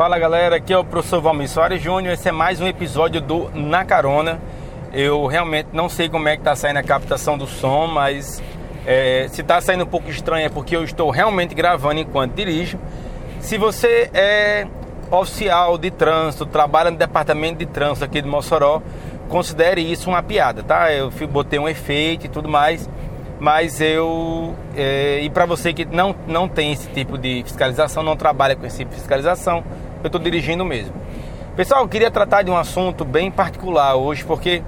Fala galera, aqui é o professor Valmir Soares Júnior. Esse é mais um episódio do Na Carona. Eu realmente não sei como é que está saindo a captação do som, mas é, se está saindo um pouco estranho é porque eu estou realmente gravando enquanto dirijo. Se você é oficial de trânsito, trabalha no departamento de trânsito aqui de Mossoró, considere isso uma piada, tá? Eu botei um efeito e tudo mais, mas eu é, e para você que não não tem esse tipo de fiscalização, não trabalha com esse tipo de fiscalização, eu estou dirigindo mesmo. Pessoal, eu queria tratar de um assunto bem particular hoje, porque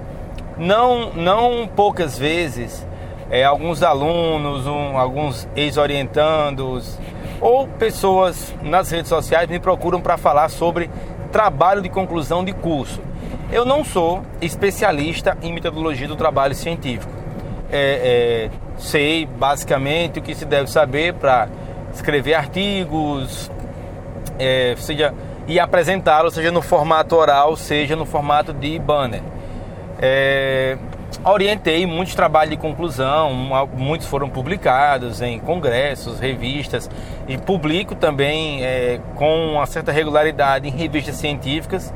não não poucas vezes é, alguns alunos, um, alguns ex-orientandos ou pessoas nas redes sociais me procuram para falar sobre trabalho de conclusão de curso. Eu não sou especialista em metodologia do trabalho científico. É, é, sei basicamente o que se deve saber para escrever artigos, é, seja e apresentá-los, seja no formato oral, seja no formato de banner. É, orientei muitos trabalhos de conclusão, muitos foram publicados em congressos, revistas e publico também é, com uma certa regularidade em revistas científicas.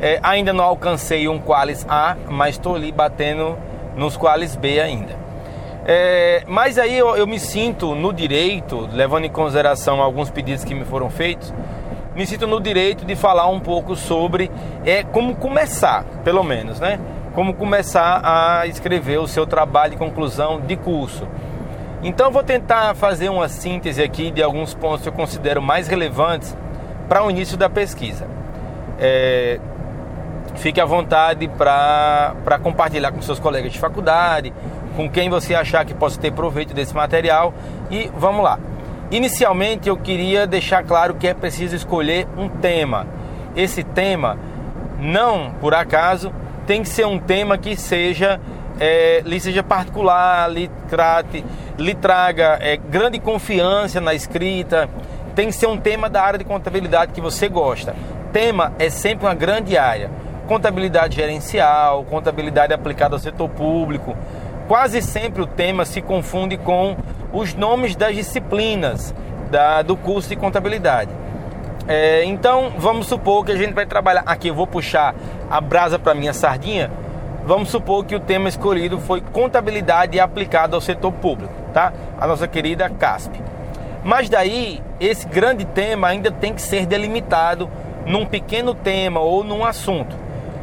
É, ainda não alcancei um Qualis A, mas estou ali batendo nos Qualis B ainda. É, mas aí eu, eu, me sinto no direito, levando em consideração alguns pedidos que me foram feitos, me sinto no direito de falar um pouco sobre é, como começar, pelo menos, né? como começar a escrever o seu trabalho de conclusão de curso. Então vou tentar fazer uma síntese aqui de alguns pontos que eu considero mais relevantes para o início da pesquisa. É, fique à vontade para compartilhar com seus colegas de faculdade, com quem você achar que possa ter proveito desse material e vamos lá. Inicialmente eu queria deixar claro que é preciso escolher um tema. Esse tema, não por acaso, tem que ser um tema que seja é, lhe seja particular, lhe trate, lhe traga é, grande confiança na escrita. Tem que ser um tema da área de contabilidade que você gosta. Tema é sempre uma grande área. Contabilidade gerencial, contabilidade aplicada ao setor público. Quase sempre o tema se confunde com os nomes das disciplinas da, do curso de contabilidade. É, então vamos supor que a gente vai trabalhar aqui. Eu vou puxar a brasa para minha sardinha. Vamos supor que o tema escolhido foi contabilidade aplicada ao setor público, tá? A nossa querida CASP. Mas daí esse grande tema ainda tem que ser delimitado num pequeno tema ou num assunto.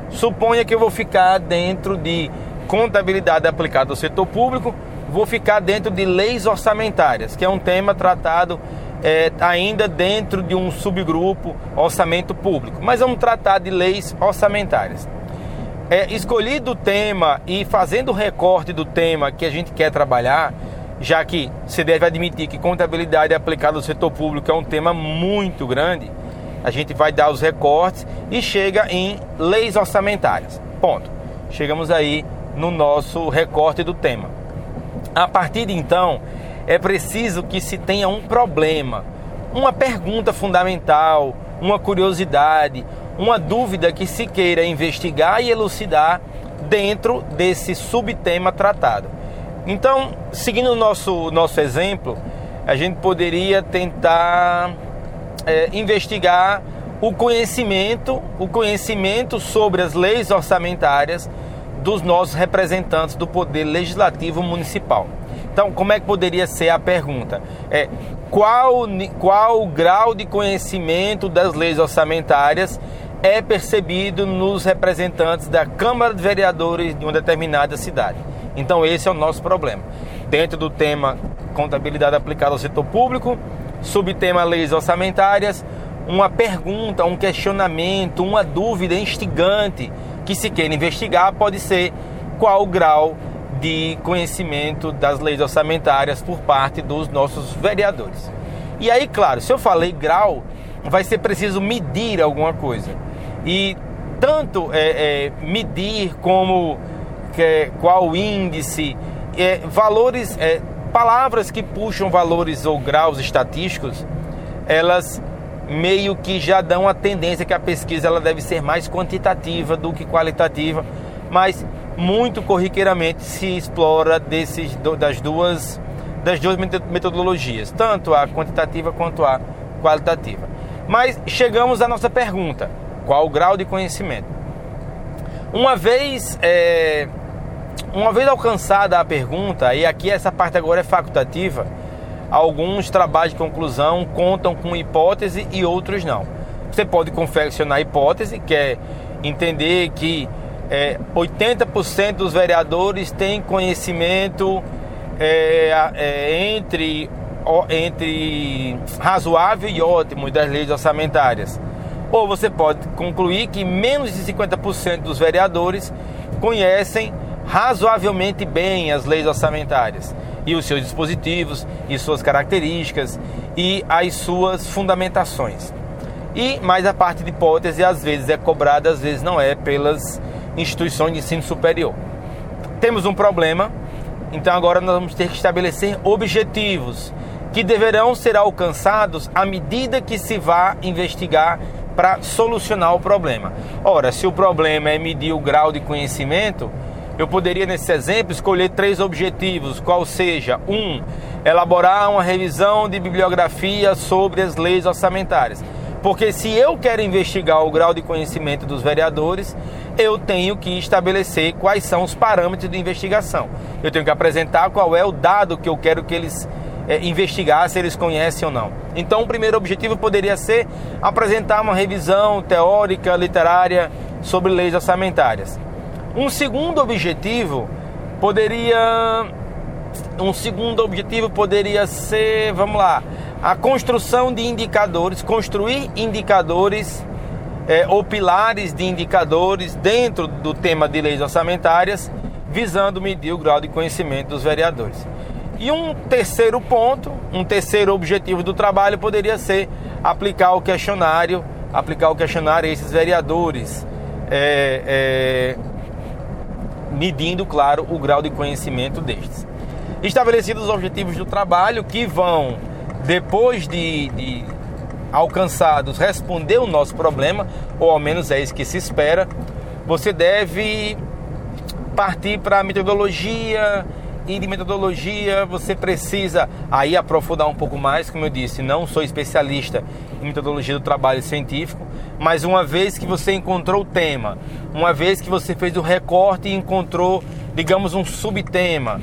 Suponha que eu vou ficar dentro de contabilidade aplicada ao setor público, vou ficar dentro de leis orçamentárias, que é um tema tratado é, ainda dentro de um subgrupo orçamento público. Mas vamos tratar de leis orçamentárias. É, escolhido o tema e fazendo o recorte do tema que a gente quer trabalhar, já que se deve admitir que contabilidade aplicada ao setor público é um tema muito grande, a gente vai dar os recortes e chega em leis orçamentárias. Ponto. Chegamos aí no nosso recorte do tema. A partir de então, é preciso que se tenha um problema, uma pergunta fundamental, uma curiosidade, uma dúvida que se queira investigar e elucidar dentro desse subtema tratado. Então, seguindo o nosso, nosso exemplo, a gente poderia tentar é, investigar o conhecimento, o conhecimento sobre as leis orçamentárias dos nossos representantes do Poder Legislativo Municipal. Então, como é que poderia ser a pergunta? É, qual, qual o grau de conhecimento das leis orçamentárias é percebido nos representantes da Câmara de Vereadores de uma determinada cidade? Então, esse é o nosso problema. Dentro do tema contabilidade aplicada ao setor público, subtema leis orçamentárias, uma pergunta, um questionamento, uma dúvida instigante que se queira investigar pode ser qual o grau de conhecimento das leis orçamentárias por parte dos nossos vereadores. E aí, claro, se eu falei grau, vai ser preciso medir alguma coisa. E tanto é, é, medir como que, qual índice, é, valores, é, palavras que puxam valores ou graus estatísticos, elas meio que já dão a tendência que a pesquisa ela deve ser mais quantitativa do que qualitativa, mas muito corriqueiramente se explora desses, das, duas, das duas metodologias, tanto a quantitativa quanto a qualitativa. Mas chegamos à nossa pergunta: qual o grau de conhecimento? Uma vez, é, uma vez alcançada a pergunta, e aqui essa parte agora é facultativa, alguns trabalhos de conclusão contam com hipótese e outros não. Você pode confeccionar hipótese, que é entender que é, 80% dos vereadores têm conhecimento é, é, entre, entre razoável e ótimo das leis orçamentárias. Ou você pode concluir que menos de 50% dos vereadores conhecem razoavelmente bem as leis orçamentárias e os seus dispositivos e suas características e as suas fundamentações. E mais a parte de hipótese às vezes é cobrada, às vezes não é pelas instituições de ensino superior. Temos um problema, então agora nós vamos ter que estabelecer objetivos que deverão ser alcançados à medida que se vá investigar para solucionar o problema. Ora, se o problema é medir o grau de conhecimento, eu poderia, nesse exemplo, escolher três objetivos, qual seja, um, elaborar uma revisão de bibliografia sobre as leis orçamentárias. Porque se eu quero investigar o grau de conhecimento dos vereadores, eu tenho que estabelecer quais são os parâmetros de investigação. Eu tenho que apresentar qual é o dado que eu quero que eles é, investigar, se eles conhecem ou não. Então, o primeiro objetivo poderia ser apresentar uma revisão teórica, literária sobre leis orçamentárias. Um segundo objetivo poderia um segundo objetivo poderia ser, vamos lá, a construção de indicadores, construir indicadores é, ou pilares de indicadores dentro do tema de leis orçamentárias, visando medir o grau de conhecimento dos vereadores. E um terceiro ponto, um terceiro objetivo do trabalho poderia ser aplicar o questionário, aplicar o questionário a esses vereadores. É, é, medindo, claro, o grau de conhecimento destes. Estabelecidos os objetivos do trabalho que vão, depois de, de alcançados, responder o nosso problema, ou ao menos é isso que se espera, você deve partir para a metodologia e de metodologia você precisa aí aprofundar um pouco mais, como eu disse, não sou especialista metodologia do trabalho científico, mas uma vez que você encontrou o tema, uma vez que você fez o recorte e encontrou, digamos, um subtema,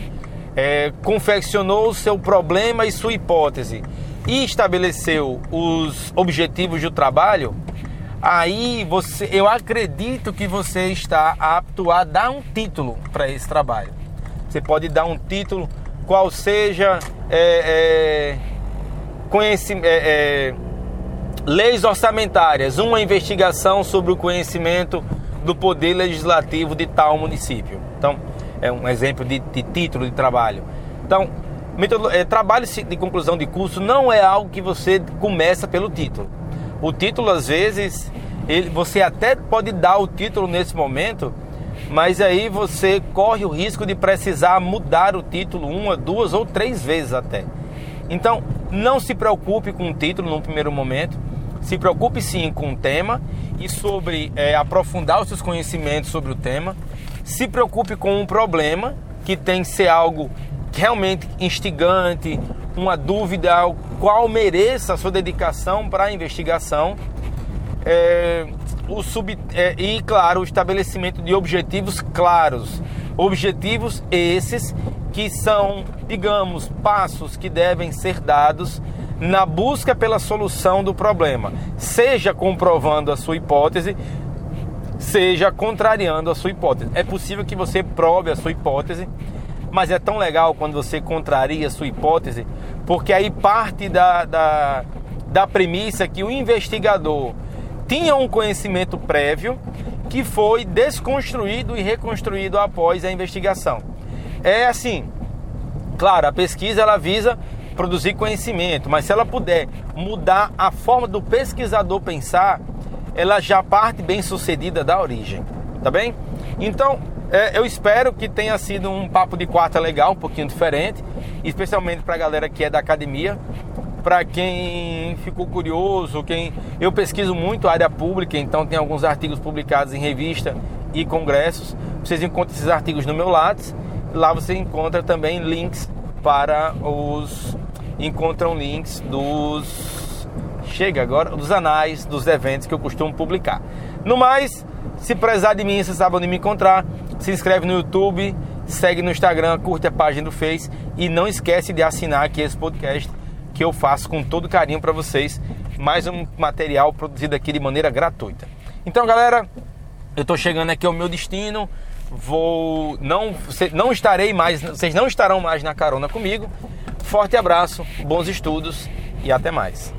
é, confeccionou o seu problema e sua hipótese e estabeleceu os objetivos do trabalho, aí você, eu acredito que você está apto a dar um título para esse trabalho. Você pode dar um título, qual seja é, é, conhecimento, é, é, leis orçamentárias, uma investigação sobre o conhecimento do poder legislativo de tal município. Então, é um exemplo de, de título de trabalho. Então, é, trabalho de conclusão de curso não é algo que você começa pelo título. O título, às vezes, ele, você até pode dar o título nesse momento, mas aí você corre o risco de precisar mudar o título uma, duas ou três vezes até. Então, não se preocupe com o título no primeiro momento, se preocupe sim com o tema e sobre é, aprofundar os seus conhecimentos sobre o tema. Se preocupe com um problema que tem que ser algo realmente instigante, uma dúvida ao qual mereça a sua dedicação para a investigação. É, o sub, é, e, claro, o estabelecimento de objetivos claros. Objetivos esses que são, digamos, passos que devem ser dados na busca pela solução do problema, seja comprovando a sua hipótese, seja contrariando a sua hipótese. É possível que você prove a sua hipótese, mas é tão legal quando você contraria a sua hipótese, porque aí parte da, da, da premissa que o investigador tinha um conhecimento prévio que foi desconstruído e reconstruído após a investigação. É assim, claro, a pesquisa ela visa produzir conhecimento, mas se ela puder mudar a forma do pesquisador pensar, ela já parte bem sucedida da origem, tá bem? Então, é, eu espero que tenha sido um papo de quarta legal, um pouquinho diferente, especialmente para a galera que é da academia para quem ficou curioso, quem eu pesquiso muito a área pública, então tem alguns artigos publicados em revista e congressos. Vocês encontram esses artigos no meu Lattes. Lá você encontra também links para os encontram links dos chega agora dos anais dos eventos que eu costumo publicar. No mais, se prezar de mim, você sabe onde me encontrar. Se inscreve no YouTube, segue no Instagram, curte a página do Face e não esquece de assinar aqui esse podcast que eu faço com todo carinho para vocês. Mais um material produzido aqui de maneira gratuita. Então, galera, eu estou chegando aqui ao meu destino. Vou não não estarei mais, vocês não estarão mais na carona comigo. Forte abraço, bons estudos e até mais.